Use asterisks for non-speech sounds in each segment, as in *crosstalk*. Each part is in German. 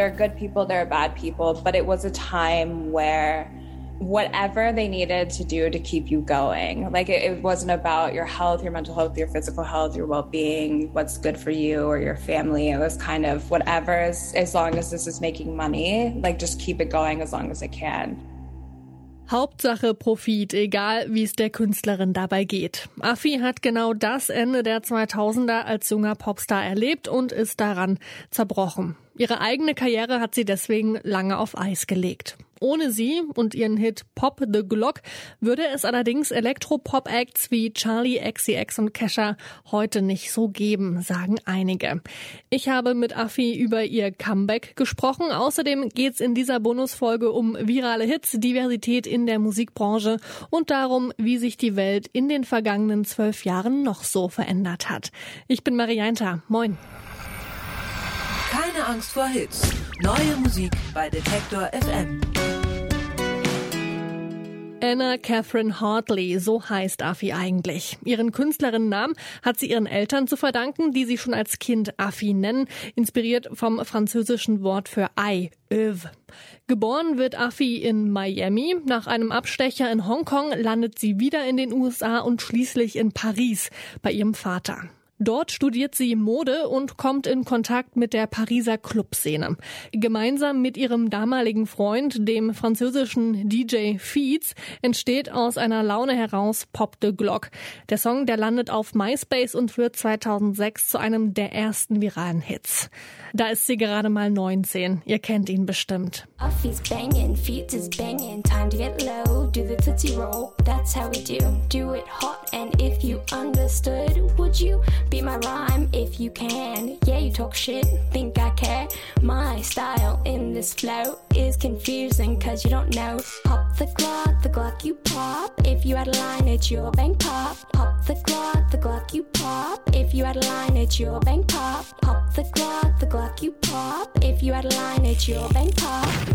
there are good people, there are bad people, but it was a time where whatever they needed to do to keep you going. Like it, it, wasn't about your health, your mental health, your physical health, your well being, what's good for you or your family. It was kind of whatever, as, as long as this is making money, like just keep it going as long as it can. Hauptsache Profit, egal wie es der Künstlerin dabei geht. Affi hat genau das Ende der 2000er als junger Popstar erlebt und ist daran zerbrochen. Ihre eigene Karriere hat sie deswegen lange auf Eis gelegt. Ohne sie und ihren Hit Pop the Glock würde es allerdings Elektro-Pop-Acts wie Charlie XCX und Kesha heute nicht so geben, sagen einige. Ich habe mit Affi über ihr Comeback gesprochen. Außerdem geht's in dieser Bonusfolge um virale Hits, Diversität in der Musikbranche und darum, wie sich die Welt in den vergangenen zwölf Jahren noch so verändert hat. Ich bin Marianta. Moin. Keine Angst vor Hits. Neue Musik bei Detektor FM. Anna Catherine Hartley, so heißt Affi eigentlich. Ihren Künstlerinnennamen hat sie ihren Eltern zu verdanken, die sie schon als Kind Affi nennen, inspiriert vom französischen Wort für Ei, Öv. Geboren wird Affi in Miami. Nach einem Abstecher in Hongkong landet sie wieder in den USA und schließlich in Paris bei ihrem Vater. Dort studiert sie Mode und kommt in Kontakt mit der Pariser Clubszene. Gemeinsam mit ihrem damaligen Freund, dem französischen DJ Feeds, entsteht aus einer Laune heraus Pop de Glock. Der Song, der landet auf MySpace und wird 2006 zu einem der ersten viralen Hits. Da ist sie gerade mal 19. Ihr kennt ihn bestimmt. Offie's banging, feet is banging, time to get low, do the tootsie roll, that's how we do, do it hot, and if you understood, would you be my rhyme? If you can? Yeah, you talk shit, think I care, my style in this flow is confusing cause you don't know, pop the Glock, the Glock you pop, if you had a line it's your bank pop, pop the Glock, the Glock you pop, if you had a line it's your bank pop, pop the Glock, the Glock you pop, if you had a line it's your bank pop.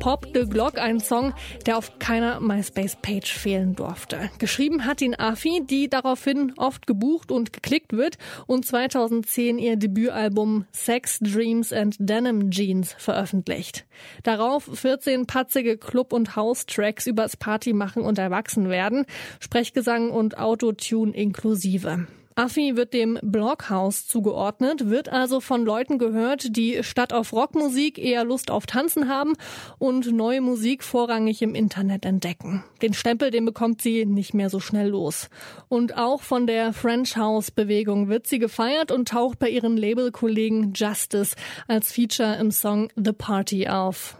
Pop the Glock, ein Song, der auf keiner MySpace-Page fehlen durfte. Geschrieben hat ihn Afi, die daraufhin oft gebucht und geklickt wird und 2010 ihr Debütalbum Sex, Dreams and Denim Jeans veröffentlicht. Darauf 14 patzige Club- und House-Tracks übers Partymachen und Erwachsenwerden, Sprechgesang und Autotune inklusive. Affi wird dem Blockhaus zugeordnet, wird also von Leuten gehört, die statt auf Rockmusik eher Lust auf Tanzen haben und neue Musik vorrangig im Internet entdecken. Den Stempel, den bekommt sie nicht mehr so schnell los. Und auch von der French House Bewegung wird sie gefeiert und taucht bei ihren Labelkollegen Justice als Feature im Song The Party auf.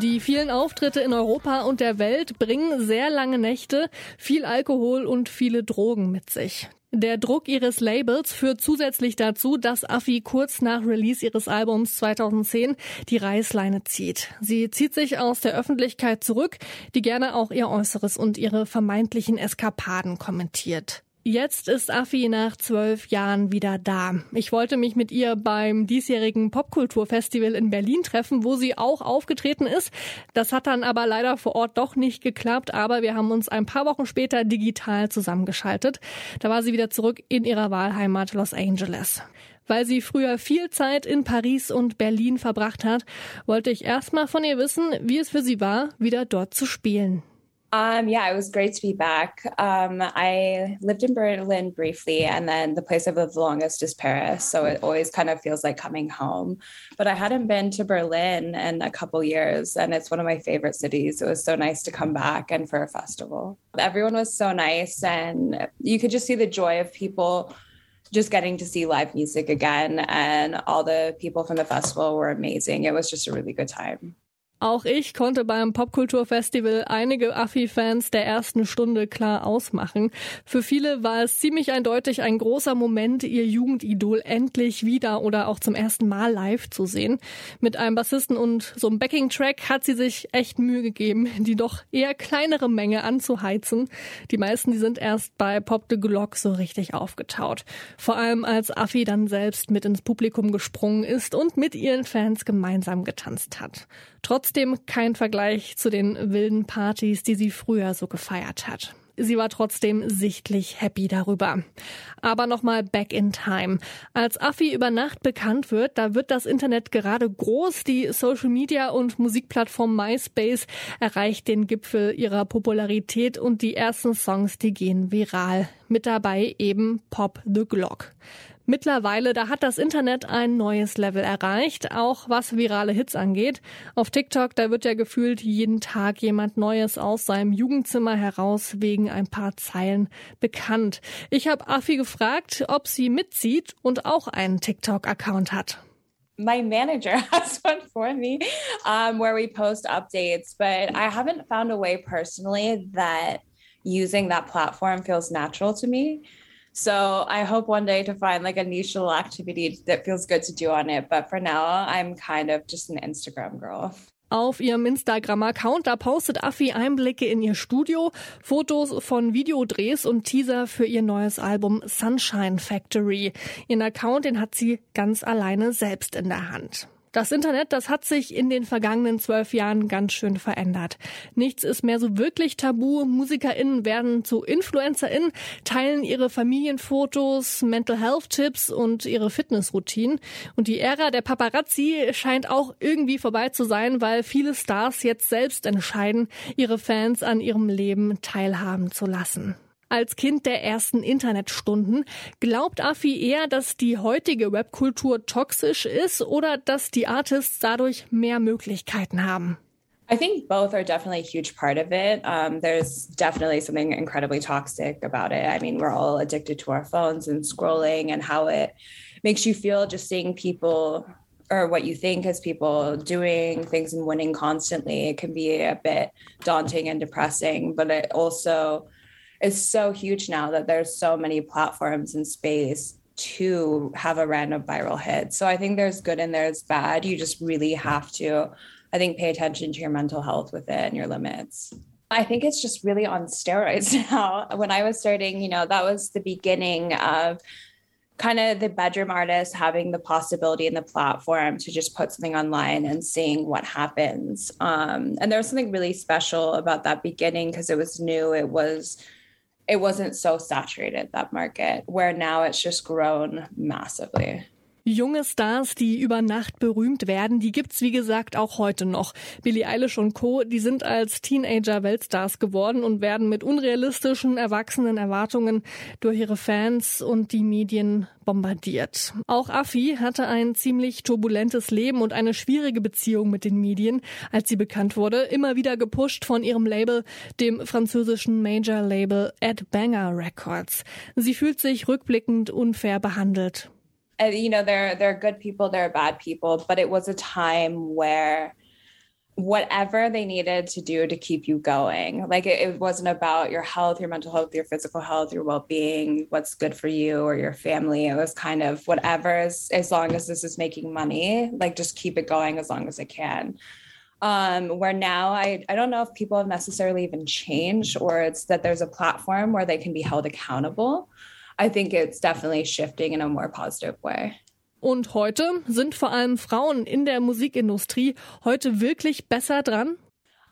Die vielen Auftritte in Europa und der Welt bringen sehr lange Nächte, viel Alkohol und viele Drogen mit sich. Der Druck ihres Labels führt zusätzlich dazu, dass Affi kurz nach Release ihres Albums 2010 die Reißleine zieht. Sie zieht sich aus der Öffentlichkeit zurück, die gerne auch ihr Äußeres und ihre vermeintlichen Eskapaden kommentiert. Jetzt ist Affi nach zwölf Jahren wieder da. Ich wollte mich mit ihr beim diesjährigen Popkulturfestival in Berlin treffen, wo sie auch aufgetreten ist. Das hat dann aber leider vor Ort doch nicht geklappt, aber wir haben uns ein paar Wochen später digital zusammengeschaltet. Da war sie wieder zurück in ihrer Wahlheimat Los Angeles. Weil sie früher viel Zeit in Paris und Berlin verbracht hat, wollte ich erstmal von ihr wissen, wie es für sie war, wieder dort zu spielen. Um, yeah, it was great to be back. Um, I lived in Berlin briefly, and then the place I've lived the longest is Paris. So it always kind of feels like coming home. But I hadn't been to Berlin in a couple years, and it's one of my favorite cities. It was so nice to come back and for a festival. Everyone was so nice, and you could just see the joy of people just getting to see live music again. And all the people from the festival were amazing. It was just a really good time. Auch ich konnte beim Popkulturfestival einige Affi-Fans der ersten Stunde klar ausmachen. Für viele war es ziemlich eindeutig ein großer Moment, ihr Jugendidol endlich wieder oder auch zum ersten Mal live zu sehen. Mit einem Bassisten und so einem Backing-Track hat sie sich echt Mühe gegeben, die doch eher kleinere Menge anzuheizen. Die meisten, die sind erst bei Pop de Glock so richtig aufgetaut. Vor allem als Affi dann selbst mit ins Publikum gesprungen ist und mit ihren Fans gemeinsam getanzt hat. Trotzdem kein Vergleich zu den wilden Partys, die sie früher so gefeiert hat. Sie war trotzdem sichtlich happy darüber. Aber nochmal back in time. Als Affi über Nacht bekannt wird, da wird das Internet gerade groß. Die Social Media und Musikplattform MySpace erreicht den Gipfel ihrer Popularität und die ersten Songs, die gehen viral. Mit dabei eben Pop the Glock. Mittlerweile, da hat das Internet ein neues Level erreicht, auch was virale Hits angeht. Auf TikTok, da wird ja gefühlt jeden Tag jemand Neues aus seinem Jugendzimmer heraus wegen ein paar Zeilen bekannt. Ich habe Afi gefragt, ob sie mitzieht und auch einen TikTok-Account hat. my manager *laughs* has one for me um, where we post updates, but I haven't found a way personally that using that platform feels natural to me. So I hope one day to find like a niche little activity that feels good to do on it. But for now, I'm kind of just an Instagram girl. Auf ihrem Instagram-Account, da postet Affi Einblicke in ihr Studio, Fotos von Videodrehs und Teaser für ihr neues Album Sunshine Factory. Ihren Account, den hat sie ganz alleine selbst in der Hand. Das Internet, das hat sich in den vergangenen zwölf Jahren ganz schön verändert. Nichts ist mehr so wirklich tabu. MusikerInnen werden zu InfluencerInnen, teilen ihre Familienfotos, Mental Health Tipps und ihre Fitnessroutinen. Und die Ära der Paparazzi scheint auch irgendwie vorbei zu sein, weil viele Stars jetzt selbst entscheiden, ihre Fans an ihrem Leben teilhaben zu lassen. Als Kind der ersten Internetstunden glaubt Afi eher, dass die heutige Webkultur toxisch ist oder dass die Artists dadurch mehr Möglichkeiten haben? I think both are definitely a huge part of it. Um, there's definitely something incredibly toxic about it. I mean, we're all addicted to our phones and scrolling and how it makes you feel just seeing people or what you think as people doing things and winning constantly. It can be a bit daunting and depressing, but it also is so huge now that there's so many platforms and space to have a random viral hit. So I think there's good and there's bad. You just really have to, I think, pay attention to your mental health with it and your limits. I think it's just really on steroids *laughs* now. When I was starting, you know, that was the beginning of kind of the bedroom artist having the possibility and the platform to just put something online and seeing what happens. Um, and there was something really special about that beginning because it was new. It was it wasn't so saturated that market where now it's just grown massively. Junge Stars, die über Nacht berühmt werden, die gibt's wie gesagt auch heute noch. Billie Eilish und Co., die sind als Teenager Weltstars geworden und werden mit unrealistischen erwachsenen Erwartungen durch ihre Fans und die Medien bombardiert. Auch Affi hatte ein ziemlich turbulentes Leben und eine schwierige Beziehung mit den Medien, als sie bekannt wurde, immer wieder gepusht von ihrem Label, dem französischen Major Label Ed Banger Records. Sie fühlt sich rückblickend unfair behandelt. Uh, you know there there are good people there are bad people but it was a time where whatever they needed to do to keep you going like it, it, wasn't about your health your mental health your physical health your well-being what's good for you or your family. It was kind of whatever as, as long as this is making money like just keep it going as long as it can. Um, where now I, I don't know if people have necessarily even changed or it's that there's a platform where they can be held accountable I think it's definitely shifting in a more positive way. Und heute sind vor allem Frauen in der Musikindustrie heute wirklich besser dran?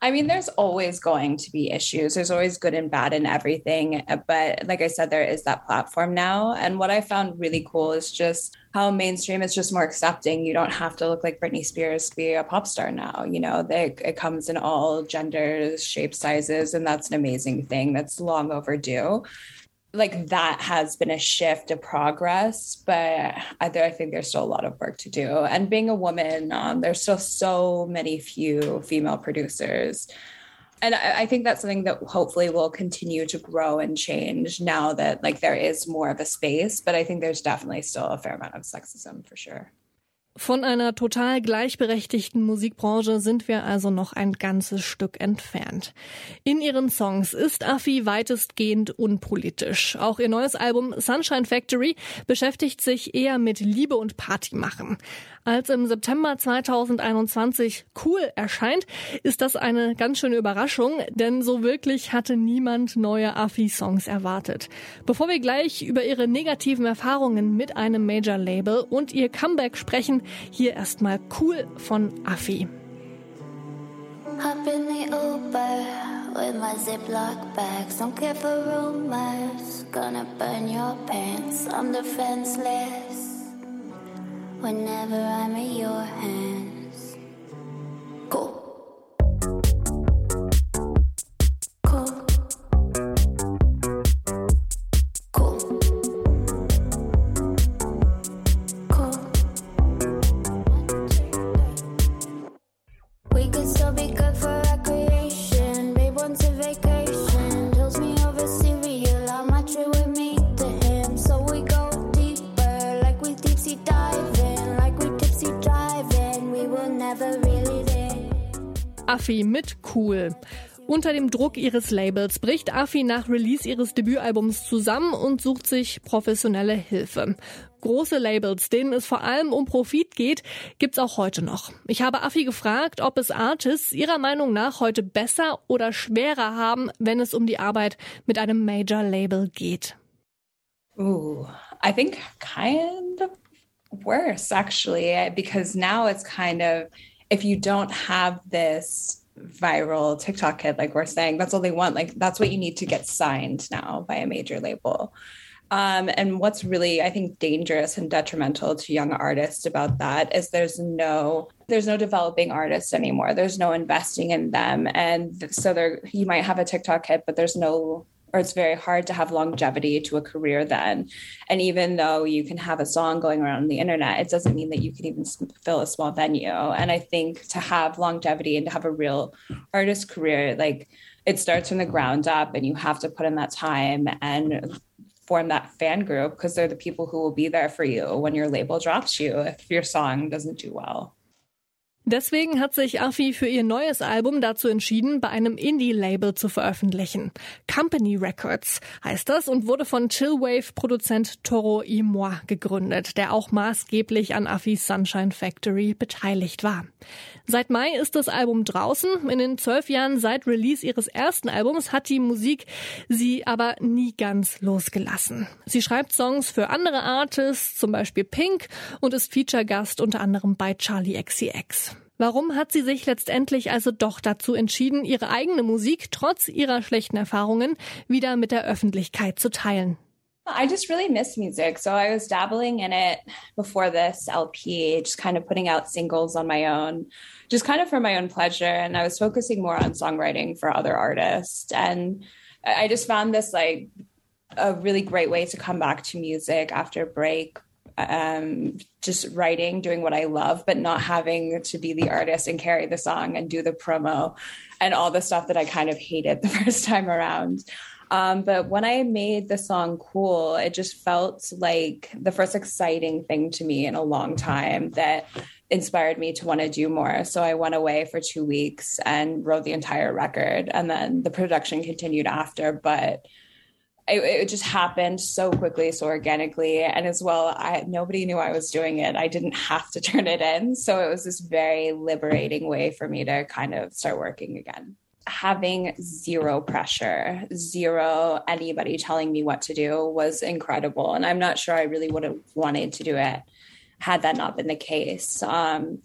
I mean, there's always going to be issues. There's always good and bad in everything. Uh, but like I said, there is that platform now. And what I found really cool is just how mainstream is just more accepting. You don't have to look like Britney Spears to be a pop star now. You know, they, it comes in all genders, shapes, sizes. And that's an amazing thing that's long overdue. Like that has been a shift of progress but I, I, think there's still a lot of work to do. And being a woman um, there's still so many few female producers. And I, I, think that's something that hopefully will continue to grow and change now that like there is more of a space but i think there's definitely still a fair amount of sexism for sure Von einer total gleichberechtigten Musikbranche sind wir also noch ein ganzes Stück entfernt. In ihren Songs ist Affi weitestgehend unpolitisch. Auch ihr neues Album Sunshine Factory beschäftigt sich eher mit Liebe und Party machen. Als im September 2021 Cool erscheint, ist das eine ganz schöne Überraschung, denn so wirklich hatte niemand neue Affi-Songs erwartet. Bevor wir gleich über ihre negativen Erfahrungen mit einem Major-Label und ihr Comeback sprechen, hier erstmal Cool von Affi. Hop in the Uber with my Ziploc bags. Don't care for rumors. Gonna burn your pants. I'm defenseless whenever I'm in your hands. Cool. Affi mit Cool. Unter dem Druck ihres Labels bricht Affi nach Release ihres Debütalbums zusammen und sucht sich professionelle Hilfe. Große Labels, denen es vor allem um Profit geht, gibt's auch heute noch. Ich habe Affi gefragt, ob es Artists ihrer Meinung nach heute besser oder schwerer haben, wenn es um die Arbeit mit einem Major-Label geht. Ooh, I think kind of worse actually, because now it's kind of if you don't have this viral TikTok kid, like we're saying, that's all they want. Like that's what you need to get signed now by a major label. Um, and what's really, I think, dangerous and detrimental to young artists about that is there's no there's no developing artists anymore. There's no investing in them, and so there you might have a TikTok hit, but there's no or it's very hard to have longevity to a career then. And even though you can have a song going around the internet, it doesn't mean that you can even fill a small venue. And I think to have longevity and to have a real artist career, like it starts from the ground up and you have to put in that time and form that fan group because they're the people who will be there for you when your label drops you if your song doesn't do well. Deswegen hat sich Affi für ihr neues Album dazu entschieden, bei einem Indie-Label zu veröffentlichen. Company Records heißt das und wurde von Chillwave-Produzent Toro y Moi gegründet, der auch maßgeblich an Affis Sunshine Factory beteiligt war. Seit Mai ist das Album draußen. In den zwölf Jahren seit Release ihres ersten Albums hat die Musik sie aber nie ganz losgelassen. Sie schreibt Songs für andere Artists, zum Beispiel Pink, und ist Feature-Gast unter anderem bei Charlie XCX. Warum hat sie sich letztendlich also doch dazu entschieden, ihre eigene Musik trotz ihrer schlechten Erfahrungen wieder mit der Öffentlichkeit zu teilen? I just really miss music. So I was dabbling in it before this LP, just kind of putting out singles on my own, just kind of for my own pleasure. And I was focusing more on songwriting for other artists. And I just found this like a really great way to come back to music after a break um, just writing, doing what I love, but not having to be the artist and carry the song and do the promo and all the stuff that I kind of hated *laughs* the first time around. Um, but when I made the song Cool, it just felt like the first exciting thing to me in a long time that inspired me to want to do more. So I went away for two weeks and wrote the entire record. And then the production continued after. But it, it, just happened so quickly, so organically, and as well, I nobody knew I was doing it. I didn't have to *laughs* turn it in, so it was this very liberating way for me to kind of start working again. Having zero pressure, zero anybody telling me what to do was incredible, and I'm not sure I really would have wanted to do it had that not been the case. Um,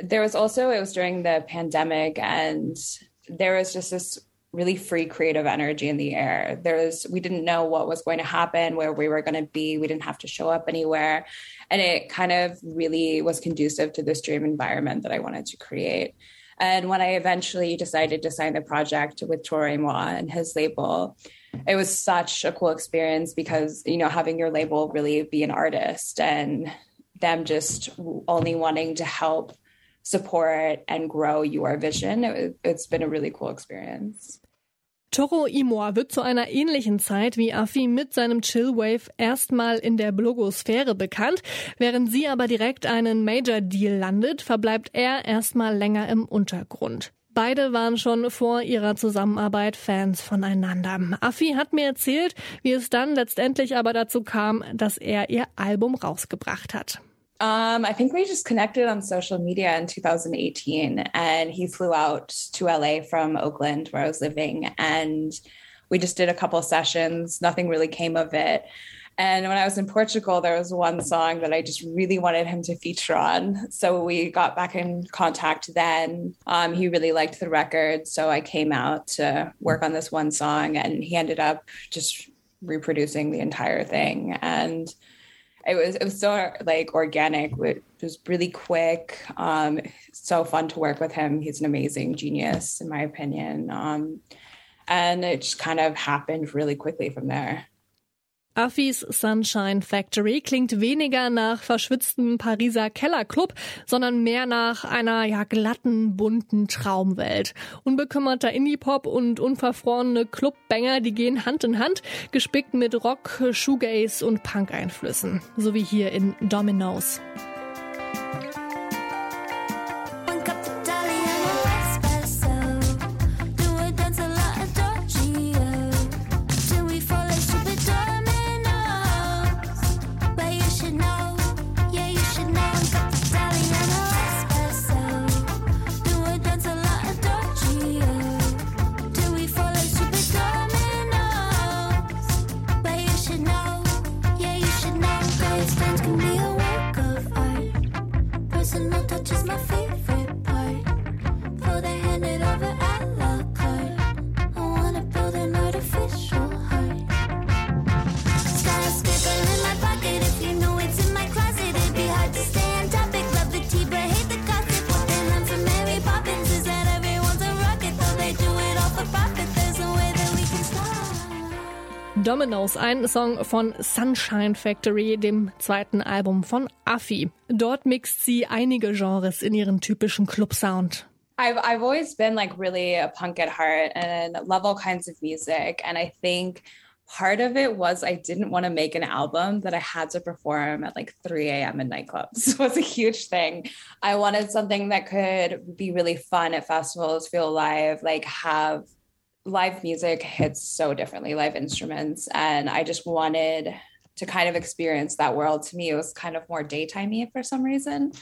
there was also it was during the pandemic, and there was just this really free creative energy in the air. There's we didn't know what was going to happen, where we were going to be. We didn't have to show up anywhere, and it kind of really was conducive to this dream environment that I wanted to create. And when I eventually decided to sign the project with Troy Moi and his label, it was such a cool experience because you know having your label really be an artist and them just only wanting to help support and grow your vision. It, it's been a really cool experience. Toro Imoa wird zu einer ähnlichen Zeit wie Affi mit seinem Chillwave erstmal in der Blogosphäre bekannt. Während sie aber direkt einen Major Deal landet, verbleibt er erstmal länger im Untergrund. Beide waren schon vor ihrer Zusammenarbeit Fans voneinander. Affi hat mir erzählt, wie es dann letztendlich aber dazu kam, dass er ihr Album rausgebracht hat. Um, I think we just connected on social media in 2018, and he flew out to LA from Oakland, where I was living, and we just did a couple sessions. Nothing really came of it. And when I was in Portugal, there was one song that I just really wanted him to feature on. So we got back in contact then. Um, he really liked the record. So I came out to work on this one song, and he ended up just reproducing the entire thing. And it was it was so like organic. It was really quick. Um, so fun to work with him. He's an amazing genius, in my opinion. Um, and it just kind of happened really quickly from there. Affis Sunshine Factory klingt weniger nach verschwitztem Pariser Kellerclub, sondern mehr nach einer ja glatten, bunten Traumwelt. Unbekümmerter Indie-Pop und unverfrorene Clubbanger, die gehen Hand in Hand, gespickt mit Rock, Shoegaze und Punk-Einflüssen. So wie hier in Dominoes. Dominoes, ein Song von Sunshine Factory, dem zweiten Album von Affi. Dort mixt sie einige Genres in ihren typischen Club-Sound. I've I've always been like really a punk at heart and love all kinds of music. And I think part of it was I didn't want to make an album that I had to perform at like 3 a.m. in nightclubs. *laughs* was a huge thing. I wanted something that could be really fun at festivals, feel live, like have live music hits so differently, live instruments. And I just wanted to kind of experience that world. To me, it was kind of more daytimey for some reason.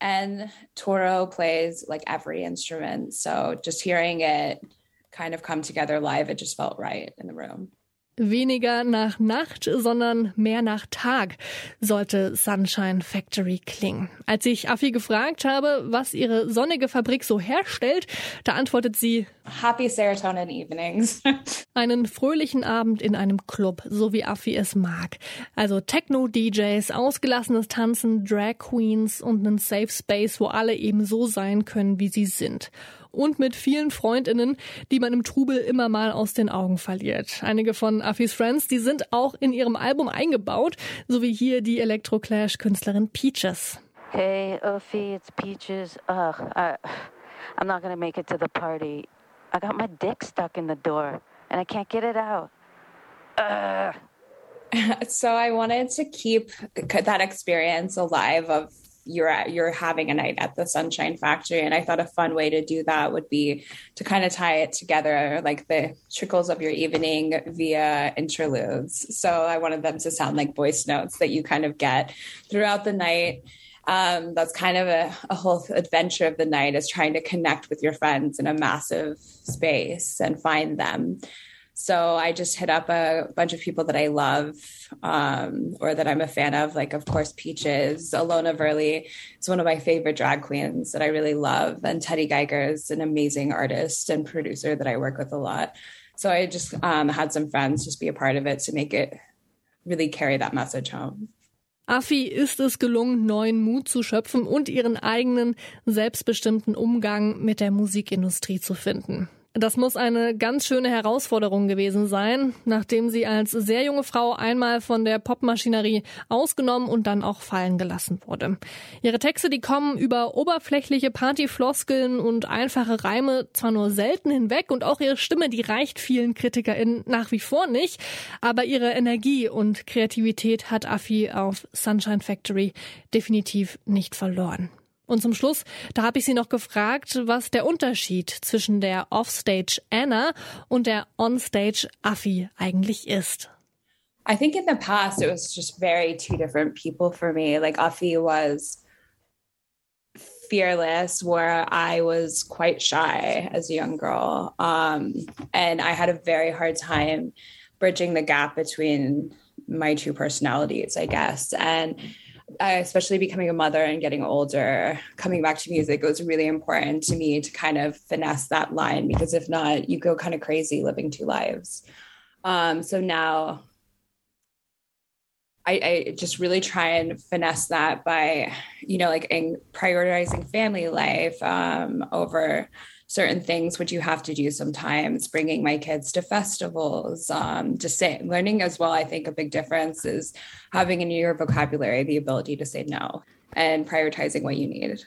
And Toro plays like every instrument. So just hearing it kind of come together live, it just felt right in the room. Weniger nach Nacht, sondern mehr nach Tag sollte Sunshine Factory klingen. Als ich Affi gefragt habe, was ihre sonnige Fabrik so herstellt, da antwortet sie Happy Serotonin Evenings. *laughs* einen fröhlichen Abend in einem Club, so wie Affi es mag. Also Techno-DJs, ausgelassenes Tanzen, Drag Queens und einen Safe Space, wo alle eben so sein können, wie sie sind und mit vielen Freundinnen, die man im Trubel immer mal aus den Augen verliert. Einige von Affis Friends, die sind auch in ihrem Album eingebaut, so wie hier die Electroclash-Künstlerin Peaches. Hey, Uffy, it's Peaches. Ugh, I, I'm not gonna make it to the party. I got my dick stuck in the door and I can't get it out. Ugh. *laughs* So I wanted to keep that experience alive of you're at, you're having a night at the Sunshine Factory. And I thought a fun way to do that would be to kind of tie it together, like the trickles of your evening via interludes. So I wanted them to sound like voice notes that you kind of get throughout the night. Um, that's kind of a, a whole adventure of the night is trying to connect with your friends in a massive space and find them. So I just hit up a bunch of people that I love um, or that I'm a fan of, like, of course, Peaches. Alona Verley is one of my favorite drag queens that I really love. And Teddy Geiger is an amazing artist and producer that I work with a lot. So I just um, had some friends just be a part of it to make it really carry that message home. Affi ist es gelungen, neuen Mut zu schöpfen und ihren eigenen, selbstbestimmten Umgang mit der Musikindustrie zu finden. Das muss eine ganz schöne Herausforderung gewesen sein, nachdem sie als sehr junge Frau einmal von der Popmaschinerie ausgenommen und dann auch fallen gelassen wurde. Ihre Texte, die kommen über oberflächliche Partyfloskeln und einfache Reime zwar nur selten hinweg und auch ihre Stimme, die reicht vielen KritikerInnen nach wie vor nicht, aber ihre Energie und Kreativität hat Affi auf Sunshine Factory definitiv nicht verloren. Und zum Schluss, da habe ich sie noch gefragt, was der Unterschied zwischen der Offstage Anna und der Onstage Affi eigentlich ist. I think in the past it was just very two different people for me. Like Affi was fearless where I was quite shy as a young girl. Um, and I had a very hard time bridging the gap between my two personalities, I guess. And especially becoming a mother and getting older, coming back to music, was really important to me to kind of finesse that line because if not, you go kind of crazy living two lives. Um, so now I, I, just really try and finesse that by, you know, like prioritizing family life um, over certain things which you have to do sometimes bringing my kids to festivals um, just say learning as well i think a big difference is having in your vocabulary the ability to say no and prioritizing what you need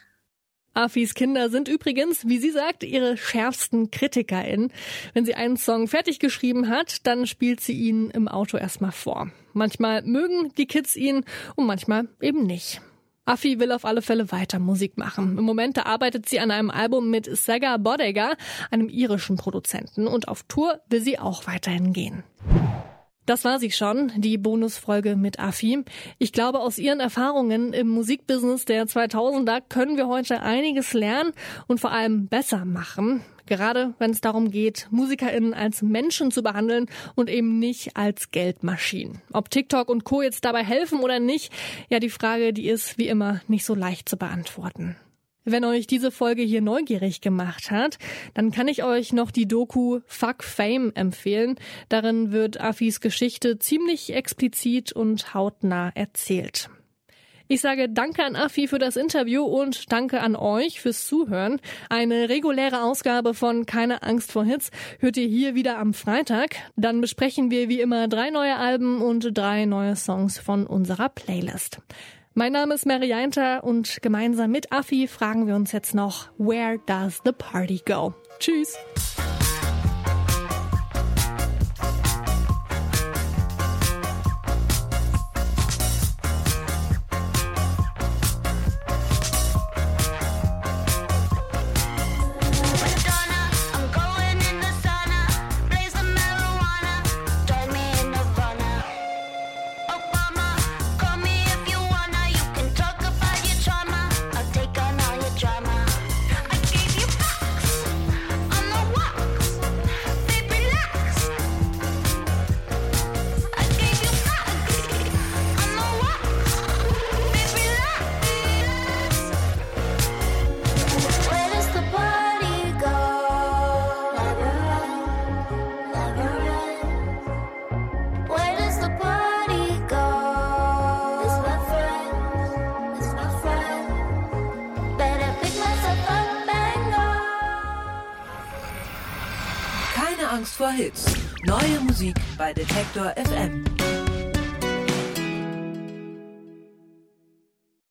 Afis Kinder sind übrigens, wie sie sagt, ihre schärfsten KritikerInnen. Wenn sie einen Song fertig geschrieben hat, dann spielt sie ihn im Auto erstmal vor. Manchmal mögen die Kids ihn und manchmal eben nicht. Affi will auf alle Fälle weiter Musik machen. Im Moment arbeitet sie an einem Album mit Saga Bodega, einem irischen Produzenten, und auf Tour will sie auch weiterhin gehen. Das war sie schon, die Bonusfolge mit Afi. Ich glaube, aus ihren Erfahrungen im Musikbusiness der 2000er können wir heute einiges lernen und vor allem besser machen. Gerade wenn es darum geht, MusikerInnen als Menschen zu behandeln und eben nicht als Geldmaschinen. Ob TikTok und Co. jetzt dabei helfen oder nicht, ja, die Frage, die ist wie immer nicht so leicht zu beantworten. Wenn euch diese Folge hier neugierig gemacht hat, dann kann ich euch noch die Doku Fuck Fame empfehlen. Darin wird Afis Geschichte ziemlich explizit und hautnah erzählt. Ich sage danke an Afi für das Interview und danke an euch fürs Zuhören. Eine reguläre Ausgabe von Keine Angst vor Hits hört ihr hier wieder am Freitag. Dann besprechen wir wie immer drei neue Alben und drei neue Songs von unserer Playlist. Mein Name ist Mary Einter und gemeinsam mit Affi fragen wir uns jetzt noch, where does the party go? Tschüss! Hits. Neue Musik bei Detektor FM.